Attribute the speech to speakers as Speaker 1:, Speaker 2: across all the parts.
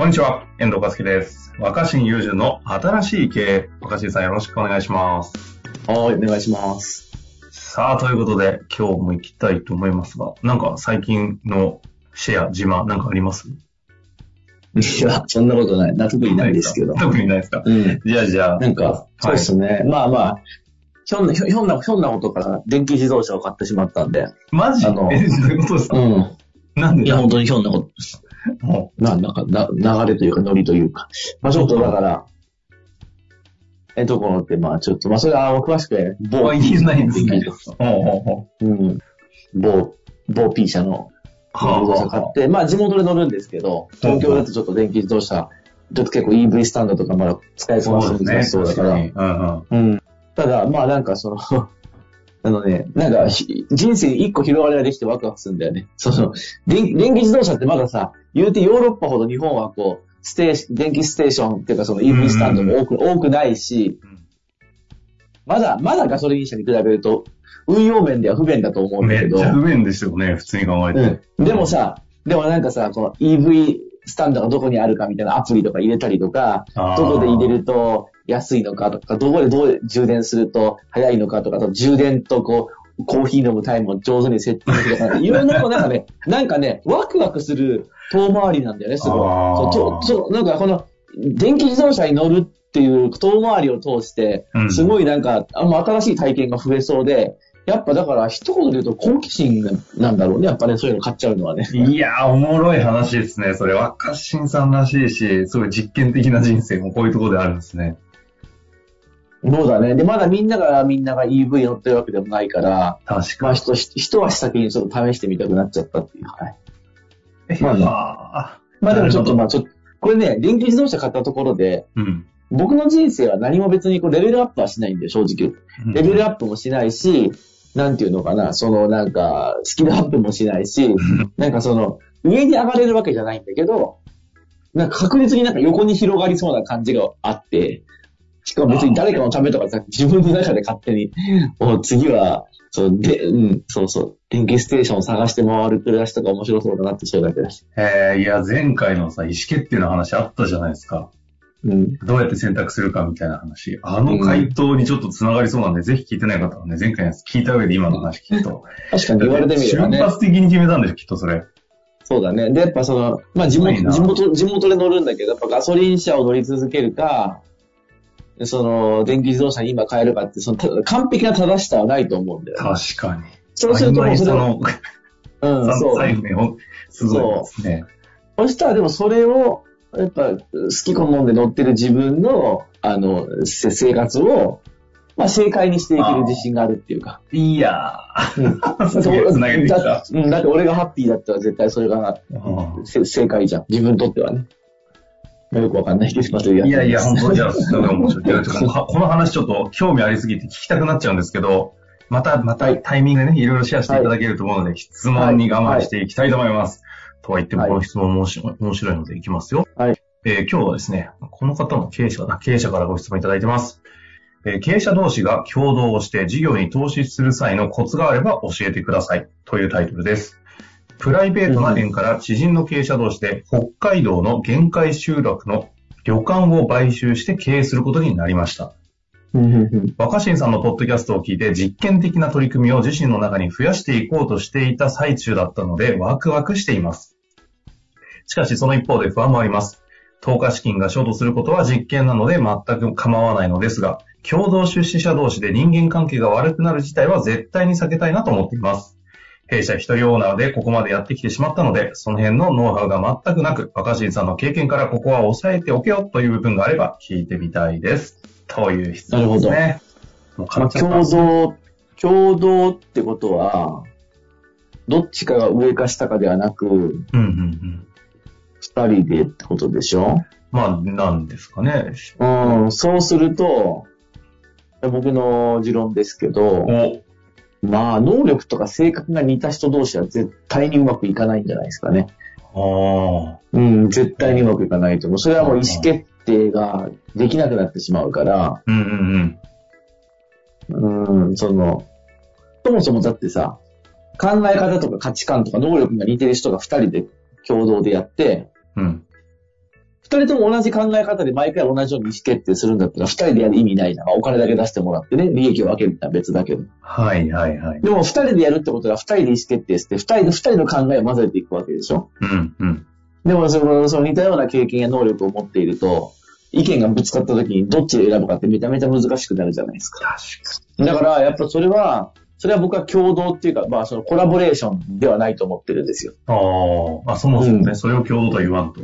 Speaker 1: こんにちは、遠藤和樹です。若新雄純の新しい経営。若新さんよろしくお願いします。
Speaker 2: はい、お願いします。
Speaker 1: さあ、ということで、今日も行きたいと思いますが、なんか最近のシェア、自慢、なんかあります？
Speaker 2: いや、そんなことない。な特にないですけど。
Speaker 1: 特にないですか？
Speaker 2: うん。
Speaker 1: じゃあ、じゃあ。
Speaker 2: なんか、そうですね。まあまあ、ひょんな、ひょんな、ひょんなことから電気自動車を買ってしまったんで。
Speaker 1: マジ？
Speaker 2: あの
Speaker 1: え、どういうことですか、
Speaker 2: うん。いや、
Speaker 1: なんでだ？
Speaker 2: 本当にひょんなこと。
Speaker 1: も
Speaker 2: な、なんか、な、流れというか、ノリというか。まあちょっとだから、え、ところって、まあちょっと、まあそれは、詳しくね、
Speaker 1: う、もう言えないんですね
Speaker 2: 電気。
Speaker 1: ほう
Speaker 2: ん。某、某 P 社の電気自動車買って、まあ地元で乗るんですけど、東京だとちょっと電気自動車、ちょっと結構 EV スタンドとかまだ使えそうな
Speaker 1: そうですね。
Speaker 2: そうだから、
Speaker 1: うん。
Speaker 2: ただ、まあなんかその、あのね、なんかひ人生に一個広がりができてワクワクするんだよね。その、電電気自動車ってまださ、言うてヨーロッパほど日本はこう、ステーシ電気ステーションっていうかその EV スタンドも多く、多くないし、まだ、まだガソリン車に比べると、運用面では不便だと思うんだけど。
Speaker 1: めっちゃ不便ですよね、普通に考えて。
Speaker 2: うん。でもさ、でもなんかさ、この EV スタンドがどこにあるかみたいなアプリとか入れたりとか、どこで入れると安いのかとか、どこでどう充電すると早いのかとか、充電とこう、コーヒー飲むタイムを上手にセッティとか、いろんなこうなんかね、なんかね、ワクワクする遠回りなんだよね、すごい。そうとそうなんかこの、電気自動車に乗るっていう遠回りを通して
Speaker 1: う、ん
Speaker 2: すごいなんか、あんま新しい体験が増えそうで、やっぱだから一言で言うと好奇心なんだろうね、やっぱね、そういうの買っちゃうのはね。
Speaker 1: いやー、おもろい話ですね。それ、若新さんらしいし、すごい実験的な人生もこういうところであるんですね。
Speaker 2: そうだね。で、まだみんながみんなが EV 乗ってるわけでもないから、
Speaker 1: 確か
Speaker 2: まあ、人、一足先にちょっと試してみたくなっちゃったっていう。はい。
Speaker 1: に。
Speaker 2: まあね
Speaker 1: あ
Speaker 2: まあでもちょっと、
Speaker 1: な
Speaker 2: まあちょっと、これね、電気自動車買ったところで、
Speaker 1: ーうん。
Speaker 2: 僕の人生は何も別にこうレベルアップはしないんで、正直。レベルアップもしないし、なんていうのかな、そのなんか、スキルアップもしないし、なんかその、上に上がれるわけじゃないんだけど、なんか確実になんか横に広がりそうな感じがあって、しかも別に誰かのためとかさ、自分の中で勝手に、もう次は、そう、で、うん、そうそう、電気ステーションを探して回る暮らしとか面白そうだなって、それだけだし。
Speaker 1: えー、いや、前回のさ、意思決定の話あったじゃないですか。
Speaker 2: うん。
Speaker 1: どうやって選択するかみたいな話。あの回答にちょっと繋がりそうなんで、ぜひ聞いてない方はね、前回のやつ聞いた上で今の話聞くと。
Speaker 2: 確かに言われてみればね。
Speaker 1: 瞬発的に決めたんでしょ、きっとそれ。
Speaker 2: そうだね。で、やっぱその、まあ地元地元、地元で乗るんだけど、やっぱガソリン車を乗り続けるか、その、電気自動車に今変えるかって、その、た完璧な正しさはないと思うんだよね。
Speaker 1: 確かに。
Speaker 2: そうするともうそれ
Speaker 1: そ
Speaker 2: を、
Speaker 1: の、
Speaker 2: うん、そう。
Speaker 1: すごいですね。
Speaker 2: そしたらでもそれを、やっぱ、好き好んで乗ってる自分の、あの、せ生活を、まあ正解にしていける自信があるっていうか。
Speaker 1: いや
Speaker 2: うん
Speaker 1: ー、すげえ繋げてきた
Speaker 2: だ。うんだって俺がハッピーだったら絶対それが正解じゃん。自分にとってはね。まあよくわかんないけど、まい
Speaker 1: やいや、本当じゃあ、
Speaker 2: 当
Speaker 1: すごい面白いこの話ちょっと興味ありすぎて聞きたくなっちゃうんですけど、また、またタイミングでね、いろいろシェアしていただけると思うので、質問に我慢していきたいと思います。とは言っても、
Speaker 2: はい
Speaker 1: この質問も面白い面白いのでいきますよ。
Speaker 2: はい。
Speaker 1: えー今日はですね、この方も経営者だ、経営者からご質問いただいてます。えー経営者同士が共同をして事業に投資する際のコツがあれば教えてください。というタイトルです。プライベートな縁から知人の経営者同士で北海道の限界集落の旅館を買収して経営することになりました。若新さんのポッドキャストを聞いて実験的な取り組みを自身の中に増やしていこうとしていた最中だったのでワクワクしています。しかしその一方で不安もあります。投下資金がショートすることは実験なので全く構わないのですが、共同出資者同士で人間関係が悪くなる事態は絶対に避けたいなと思っています。弊社一人オーナーでここまでやってきてしまったので、その辺のノウハウが全くなく、若新さんの経験からここは抑えておけよという部分があれば聞いてみたいです。という質問ですね。もう
Speaker 2: まあ、共同、共同ってことは、どっちかが上か下かではなく、
Speaker 1: うんうんうん。
Speaker 2: 二人でってことでしょ？
Speaker 1: まあ、なんですかね。
Speaker 2: うん、そうすると、僕の持論ですけど、
Speaker 1: お、
Speaker 2: まあ、能力とか性格が似た人同士は絶対にうまくいかないんじゃないですかね。
Speaker 1: ああ、
Speaker 2: うん、絶対にうまくいかないと思う。それはもう意思決定ができなくなってしまうから、
Speaker 1: うんうんうん。
Speaker 2: うん、その、そもそもだってさ、考え方とか価値観とか能力が似てる人が二人で共同でやって、
Speaker 1: うん。
Speaker 2: 二人とも同じ考え方で毎回同じように意思決定するんだったら二人でやる意味ないな。まあお金だけ出してもらってね、利益を分けるのは別だけど。
Speaker 1: はいはいはい。
Speaker 2: でも二人でやるってことは二人で意思決定して、二人で二人の考えを混ぜていくわけでしょ？
Speaker 1: うんうん。
Speaker 2: でもその、その似たような経験や能力を持っていると、意見がぶつかった時にどっちで選ぶかってめちゃめちゃ難しくなるじゃないですか。
Speaker 1: 確
Speaker 2: だから、やっぱそれは、それは僕は共同っていうか、まあそのコラボレーションではないと思ってるんですよ。
Speaker 1: かに。ああ、あ、そもそもね、
Speaker 2: うん
Speaker 1: それを共同とは言わんと。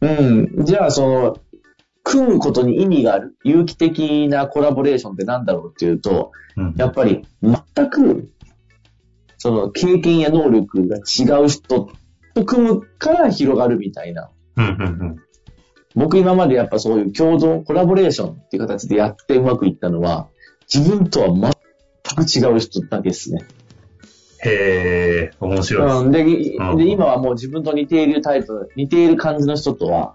Speaker 2: うん。じゃあその、組むことに意味がある、有機的なコラボレーションってなんだろうっていうと、
Speaker 1: うん。
Speaker 2: やっぱり全く、その経験や能力が違う人と組むから広がるみたいな。
Speaker 1: うんうん
Speaker 2: 僕今までやっぱそういう共同、コラボレーションっていう形でやってうまくいったのは、自分とは全く違う人だけですね。
Speaker 1: へえ、面白い。
Speaker 2: うん、で、
Speaker 1: うん
Speaker 2: で、今はもう自分と似ているタイプ、似ている感じの人とは、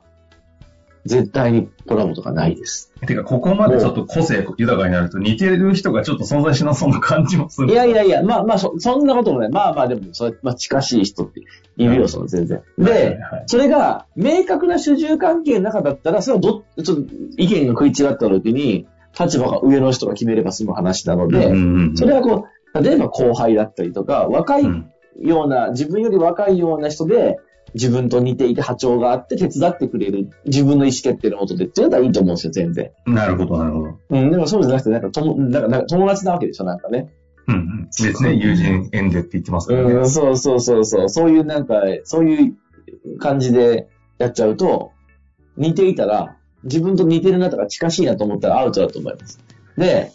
Speaker 2: 絶対にコラボとかないです。
Speaker 1: てか、ここまでちょっと個性豊かになると似てる人がちょっと存在しなそうな感じもする。
Speaker 2: いやいやいや、まあまあそ、そんなこともない。まあまあでも、それ、まあ近しい人っているよ、
Speaker 1: うん
Speaker 2: その全然。
Speaker 1: はいはい
Speaker 2: で
Speaker 1: はい、
Speaker 2: それが明確な主従関係の中だったら、それはど、ちょっと意見が食い違った時に、立場が上の人が決めれば済む話なので、
Speaker 1: うんうんうん
Speaker 2: それはこう、例えば後輩だったりとか、若い
Speaker 1: うん
Speaker 2: ような、自分より若いような人で、自分と似ていて波長があって手伝ってくれる、自分の意思決定のもとでっていうのはいいと思うんですよ、全然。
Speaker 1: なるほど、なるほど。
Speaker 2: うん、でもそうじゃなくて、なんか友なんかなんか友達なわけでしょ、なんかね。
Speaker 1: うんうん。ですね、友人縁でって言ってますからね。
Speaker 2: うん、そうそうそうそう。そういうなんか、そういう感じでやっちゃうと、似ていたら、自分と似てるなとか近しいなと思ったらアウトだと思います。で。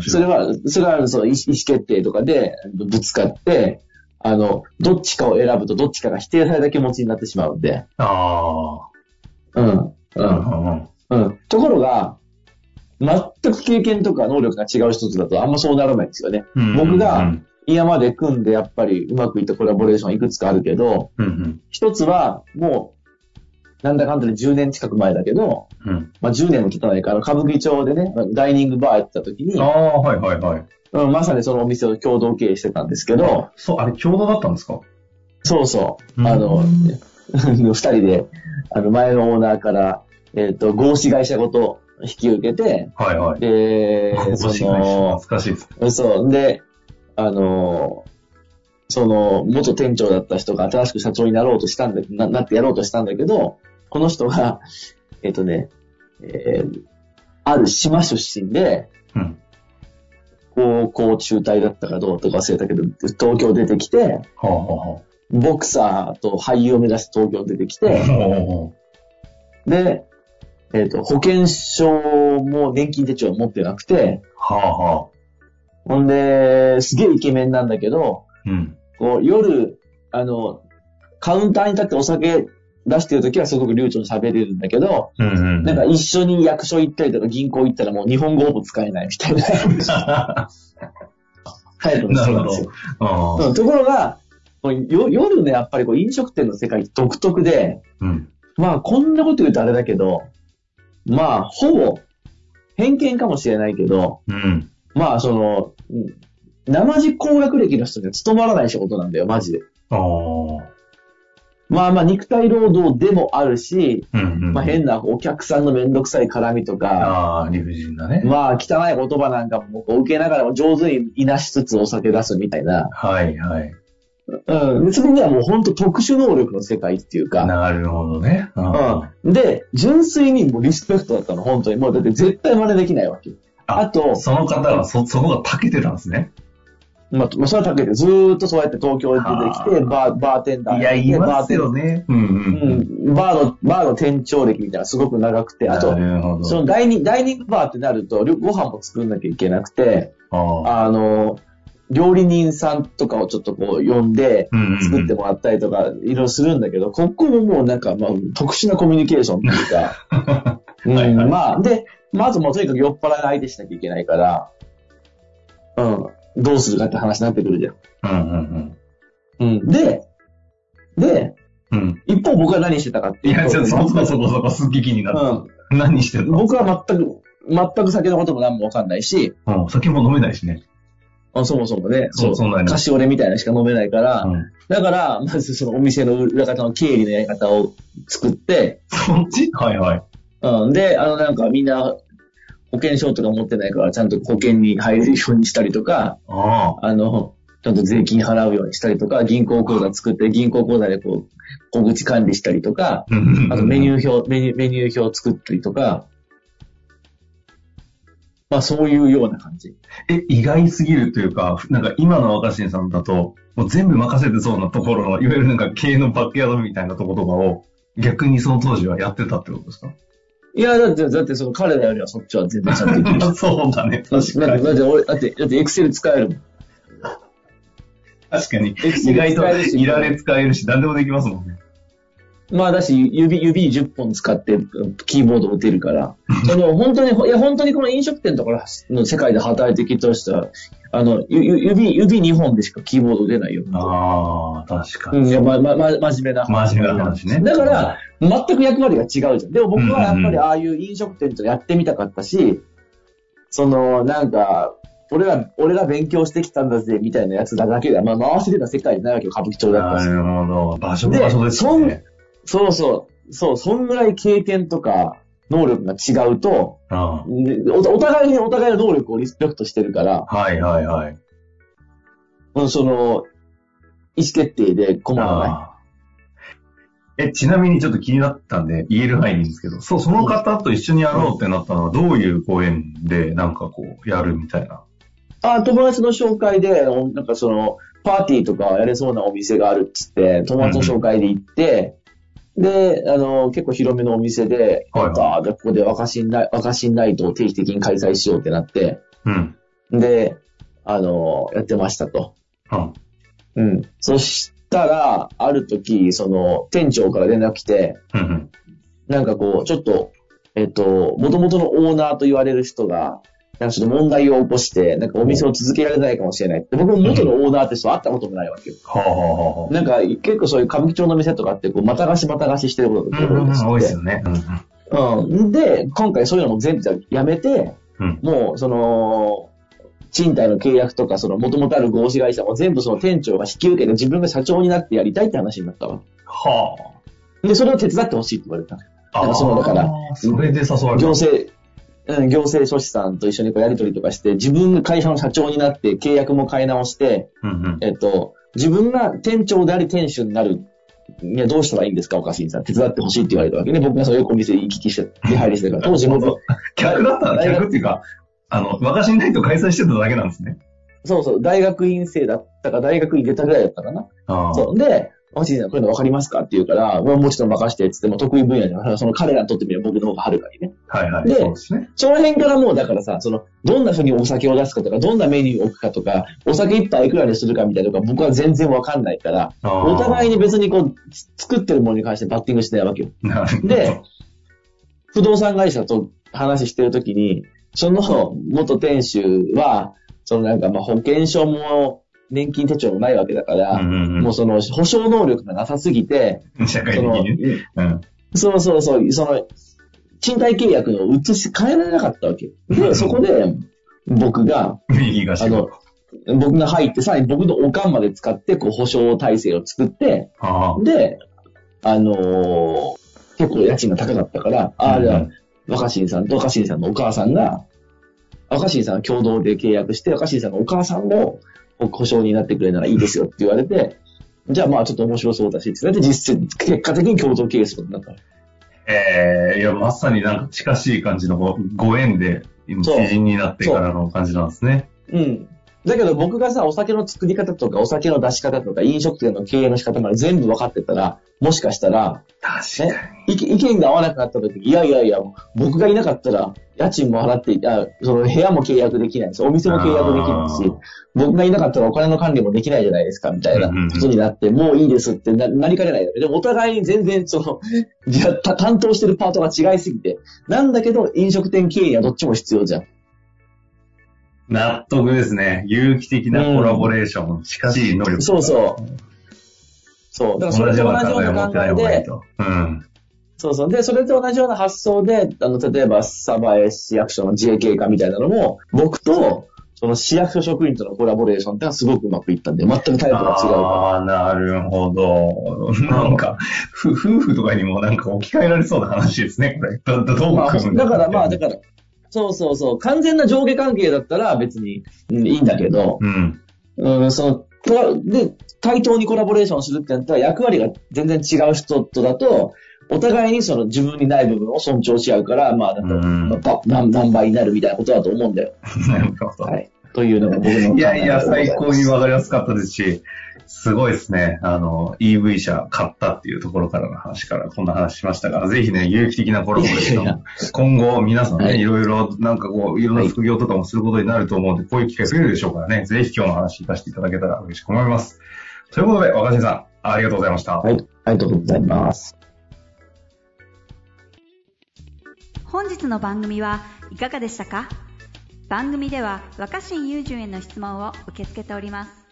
Speaker 2: それは、それはその意思意思決定とかでぶつかって、あの、どっちかを選ぶとどっちかが否定された気持ちになってしまうんで。
Speaker 1: あ
Speaker 2: うん。
Speaker 1: あ。
Speaker 2: う。
Speaker 1: うんんうん。
Speaker 2: うん。ところが、全く経験とか能力が違う人とだとあんまそうならないんですよね。
Speaker 1: うん
Speaker 2: 僕が
Speaker 1: うん
Speaker 2: 今まで組んでやっぱりうまくいったコラボレーションいくつかあるけど、
Speaker 1: うん
Speaker 2: 一つはもう、なんだかんだで10年近く前だけど、
Speaker 1: うん。うん。
Speaker 2: まあ10年も経たないから、歌舞伎町でね、ダイニングバーやってた時に
Speaker 1: あ、あ、はいはいはい。
Speaker 2: うん、まさにそのお店を共同経営してたんですけど、
Speaker 1: そう、あれ共同だったんですか？
Speaker 2: そうそう。
Speaker 1: うん
Speaker 2: あの、二人で、あの、前のオーナーから、えっ、と、合資会社ごと引き受けて、
Speaker 1: はいはい。
Speaker 2: で、そ
Speaker 1: 面白い
Speaker 2: の
Speaker 1: 懐、かしいです。
Speaker 2: そう、で、あの、その、元店長だった人が新しく社長になろうとしたんだ、ななってやろうとしたんだけど、この人が、えっ、とね、えーある島出身で、
Speaker 1: うん。
Speaker 2: 高校中退だったかどうとか忘れたけど、東京出てきて、
Speaker 1: はあはあは
Speaker 2: ボクサーと俳優を目指して東京出てき
Speaker 1: あ。
Speaker 2: て、
Speaker 1: お
Speaker 2: で、えっ、と、保険証も年金手帳を持ってなくて、
Speaker 1: はあはあ。
Speaker 2: ほんで、すげえイケメンなんだけど、
Speaker 1: うん。
Speaker 2: こう、夜、あの、カウンターに立ってお酒出してるときはすごく流暢に喋れるんだけど、
Speaker 1: うんうん。
Speaker 2: なんか一緒に役所行ったりとか銀行行ったらもう日本語ほぼ使えないみたいなタイプの
Speaker 1: な
Speaker 2: んですよ。
Speaker 1: ど。
Speaker 2: ところが、夜のやっぱりこう飲食店の世界独特で、
Speaker 1: うん。
Speaker 2: まあこんなこと言うとあれだけど、まあほぼ偏見かもしれないけど、
Speaker 1: うん。
Speaker 2: まあその、うん生地工学歴の人には務まらない仕事なんだよ、マジで。
Speaker 1: ああ。
Speaker 2: まあまあ肉体労働でもあるし、
Speaker 1: うんうん。
Speaker 2: まあ変なお客さんのめんどくさい絡みとか、
Speaker 1: ああ、理不尽だね。
Speaker 2: まあ汚い言葉なんかも受けながらも上手にいなしつつお酒出すみたいな。
Speaker 1: はいはい。
Speaker 2: うん。それにはもう本当特殊能力の世界っていうか。
Speaker 1: なるほどね。あ
Speaker 2: うん。で、純粋にもうリスペクトだったの、本当に。もうだって絶対真似できないわけ。
Speaker 1: あ
Speaker 2: あと、
Speaker 1: その方はそ、そこが長けてたんですね。
Speaker 2: まあ、まあそれはだけでずーっとそうやって東京に出てきて、
Speaker 1: はあ
Speaker 2: バー、バーテンダー
Speaker 1: いや、いますよ
Speaker 2: バー
Speaker 1: ね。うん
Speaker 2: うん。バーの、バーの店長歴みたいなすごく長くて、あと。そのダイニング、ダイニングバーってなると、ご飯も作んなきゃいけなくて、
Speaker 1: あ
Speaker 2: の、料理人さんとかをちょっとこう呼んで、作ってもらったりとか、いろいろするんだけど、ここももうなんか、まあ、特殊なコミュニケーションっていうか、うんまあ、で、まずもうとにかく酔っ払い相手しなきゃいけないから、うん、どうするかって話になってくるじゃん。
Speaker 1: うんうん
Speaker 2: うん。で、で、
Speaker 1: うん。うん。
Speaker 2: 一方僕は何してたかって
Speaker 1: い
Speaker 2: い。
Speaker 1: や、ちょっとそこそこそこすっき気になった。
Speaker 2: うん。
Speaker 1: 何してんの
Speaker 2: 僕は全く、全く酒のことも何もわかんないし、
Speaker 1: うん、酒も飲めないしね。
Speaker 2: あそもそもね、
Speaker 1: そうそんなに
Speaker 2: カシオレみたいなのしか飲めないから、
Speaker 1: うん。
Speaker 2: だから、まずそのお店の裏方の経理のやり方を作って、
Speaker 1: そっち？はいはい。
Speaker 2: うん。で、あのなんかみんな保険証とか持ってないから、ちゃんと保険に入れるようにしたりとか、
Speaker 1: ああ。
Speaker 2: あの、ちゃんと税金払うようにしたりとか、銀行口座作って、銀行口座でこう、小口管理したりとか、あとメニ
Speaker 1: ー。
Speaker 2: ュー表、メニュー、メニュー表を作ったりとか、まあそういうような感じ。
Speaker 1: え、意外すぎるというか、なんか今の若新さんだと、もう全部任せてそうなところの、いわゆるなんか経営のバックヤードみたいなところとかを、逆にその当時はやってたってことですか？
Speaker 2: いや、だって、だってその彼らよりはそっちは全然ちゃんとできる。
Speaker 1: そうだね。
Speaker 2: だって、だってだって俺、だって、だってエクセル使えるもん。
Speaker 1: 確かに。意外といられ使えるし、何でもできますもんね。
Speaker 2: まあだし、指、指10本使ってキーボード打てるから、その本当に、いや本当にこの飲食店とかの世界で働いてきた人は、あの、指、指2本でしかキーボード打てないよ。
Speaker 1: ああ、確かに。
Speaker 2: うん、いや、ま、ま、ま、真面目な
Speaker 1: 真面目な話ね
Speaker 2: だから、全く役割が違うじゃん。でも僕はやっぱりああいう飲食店とやってみたかったし、その、なんか、俺ら、俺ら勉強してきたんだぜ、みたいなやつだけで、まあ回してた世界じゃないわけよ、歌舞伎町だったし。
Speaker 1: なるほど。場所も
Speaker 2: で
Speaker 1: 場所ですよね。
Speaker 2: そうそう、そう、そんぐらい経験とか、能力が違うと、
Speaker 1: あ
Speaker 2: おお互いにお互いの能力をリスペクトしてるから、
Speaker 1: あはいはいはい。
Speaker 2: うんその、意思決定で困らない。
Speaker 1: え、ちなみにちょっと気になったんで、言える範囲ですけど、そう、その方と一緒にやろうってなったのは、どういうご縁で、なんかこう、やるみたいな？
Speaker 2: あ、友達の紹介で、おなんかその、パーティーとかやれそうなお店があるっつって、友達の紹介で行って、で、あの、結構広めのお店で、
Speaker 1: はいはい
Speaker 2: ここで若新ナイ若新ナイトを定期的に開催しようってなって、
Speaker 1: うん。
Speaker 2: で、あの、やってましたと。
Speaker 1: うん。
Speaker 2: うん。そしたら、ある時、その、店長から連絡来て、
Speaker 1: うんうん。
Speaker 2: なんかこう、ちょっと、えっと、元々のオーナーと言われる人が、なんかちょっと問題を起こして、なんかお店を続けられないかもしれない。で僕も元のオーナーって人会ったこともないわけよ。なんか結構そういう歌舞伎町の店とかって、こう、また貸しまた貸ししてることが
Speaker 1: うんうんうん、多いです
Speaker 2: よ。
Speaker 1: よね。うんうん。
Speaker 2: うん。で、今回そういうのも全部やめて、
Speaker 1: うん
Speaker 2: もう、その、賃貸の契約とか、その、元々ある合資会社も全部その店長が引き受けて自分が社長になってやりたいって話になったわ。
Speaker 1: は
Speaker 2: で、それを手伝ってほしいって言われた。
Speaker 1: あ。
Speaker 2: なんかそうだから
Speaker 1: それで誘われた。
Speaker 2: 行政、うん、行政書士さんと一緒にこうやり取りとかして、自分が会社の社長になって契約も変え直して、
Speaker 1: うんうん。
Speaker 2: えっと、自分が店長であり店主になるにはどうしたらいいんですか、岡新さん。手伝ってほしいって言われたわけね。僕がそういうお店行き来して、出入りしてるから。当時僕、
Speaker 1: 客だったら、客っていうか、あの、若新ナイト開催してただけなんですね。
Speaker 2: そうそう、大学院生だったか、大学院出たぐらいだったかな。そう。で、岡新さん、こういうの分かりますかって言うから、まあもちろん任してって言っても得意分野じゃん。その彼らにとってみれば僕の方がはるかにね。
Speaker 1: はいはい。
Speaker 2: で
Speaker 1: そね。
Speaker 2: その辺からもうだからさ、その、どんな風にお酒を出すかとか、どんなメニューを置くかとか、お酒一杯いくらにするかみたいなのが僕は全然わかんないから、お
Speaker 1: お
Speaker 2: 互いに別にこう、作ってるものに関してバッティングしてないわけよ。で、不動産会社と話してるときに、その元店主は、そのなんかまあ保険証も年金手帳もないわけだから、
Speaker 1: うんうんうん
Speaker 2: もうその保証能力がなさすぎて、
Speaker 1: 社会的にね。うん。
Speaker 2: そうそうそう、その、賃貸契約の移し変えられなかったわけ。で、そこで、僕が、
Speaker 1: 右が仕事。
Speaker 2: 僕が入って、さらに僕のおかんまで使って、こう、保証体制を作って、
Speaker 1: ああ。
Speaker 2: で、あのー結構家賃が高かったから、ああ、じゃあ、若新さんと若新さんのお母さんが、若新さんは共同で契約して、若新さんのお母さんも保証になってくれるならいいですよって言われて、じゃあまあちょっと面白そうだし、って言って実践、結果的に共同経営することになった。
Speaker 1: ええいや、まさになんか近しい感じのごご縁で、今
Speaker 2: そう
Speaker 1: 知人になってからの感じなんですね。
Speaker 2: うん。だけど僕がさ、お酒の作り方とか、お酒の出し方とか、飲食店の経営の仕方まで全部分かってたら、もしかしたら、
Speaker 1: 確かに。
Speaker 2: 意見が合わなくなった時に、いやいやいや、僕がいなかったら、家賃も払っていた、その部屋も契約できないし、お店も契約できないし、僕がいなかったらお金の管理もできないじゃないですか、みたいなことになって、もういいですってななりかねないよね。でもお互いに全然その、担当してるパートが違いすぎて、なんだけど飲食店経営にはどっちも必要じゃん。
Speaker 1: 納得ですね。有機的なコラボレーション、近しい能力。
Speaker 2: そうそう。そう。だからそれと同じような考えで、
Speaker 1: うん。
Speaker 2: そうそう。で、それと同じような発想で、あの、例えば、サバエ市役所の JK 化みたいなのも、僕と、その市役所職員とのコラボレーションってのはすごくうまくいったんで、全くタイプが違うか
Speaker 1: ああ、なるほど。なんか、ふ夫婦とかにもなんか置き換えられそうな話ですね、これ。どどどう組むん
Speaker 2: だからまあ、だから、そうそうそう。完全な上下関係だったら別に、うんいいんだけど、
Speaker 1: うん。
Speaker 2: うん、その、で、対等にコラボレーションするってなったら役割が全然違う人とだと、お互いにその自分にない部分を尊重し合うから、まあ、なんか何何倍になるみたいなことだと思うんだよ。
Speaker 1: なるほど。
Speaker 2: はい。というのが僕の考え
Speaker 1: いやいや、最高にわかりやすかったですし、すごいですね。あの、EV 車買ったっていうところからの話からこんな話しましたが、ぜひね、有機的なコラボレーショ
Speaker 2: いやいや
Speaker 1: ン、今後皆さんね、
Speaker 2: はい
Speaker 1: いろいろ、なんかこう、いろんな副業とかもすることになると思うんで、こういう機会増えるでしょうからね、ぜひ今日の話活かしていただけたら嬉しく思います。ということで、若新さん、ありがとうございました。
Speaker 2: はい。ありがとうございます。
Speaker 3: 本日の番組はいかがでしたか？番組では若新雄純への質問を受け付けております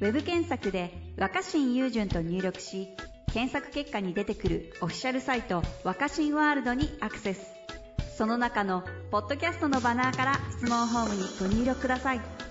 Speaker 3: ウェブ検索で「若新雄純」と入力し検索結果に出てくるオフィシャルサイト「若新ワールド」にアクセス。その中の「ポッドキャスト」のバナーから質問ホームにご入力ください。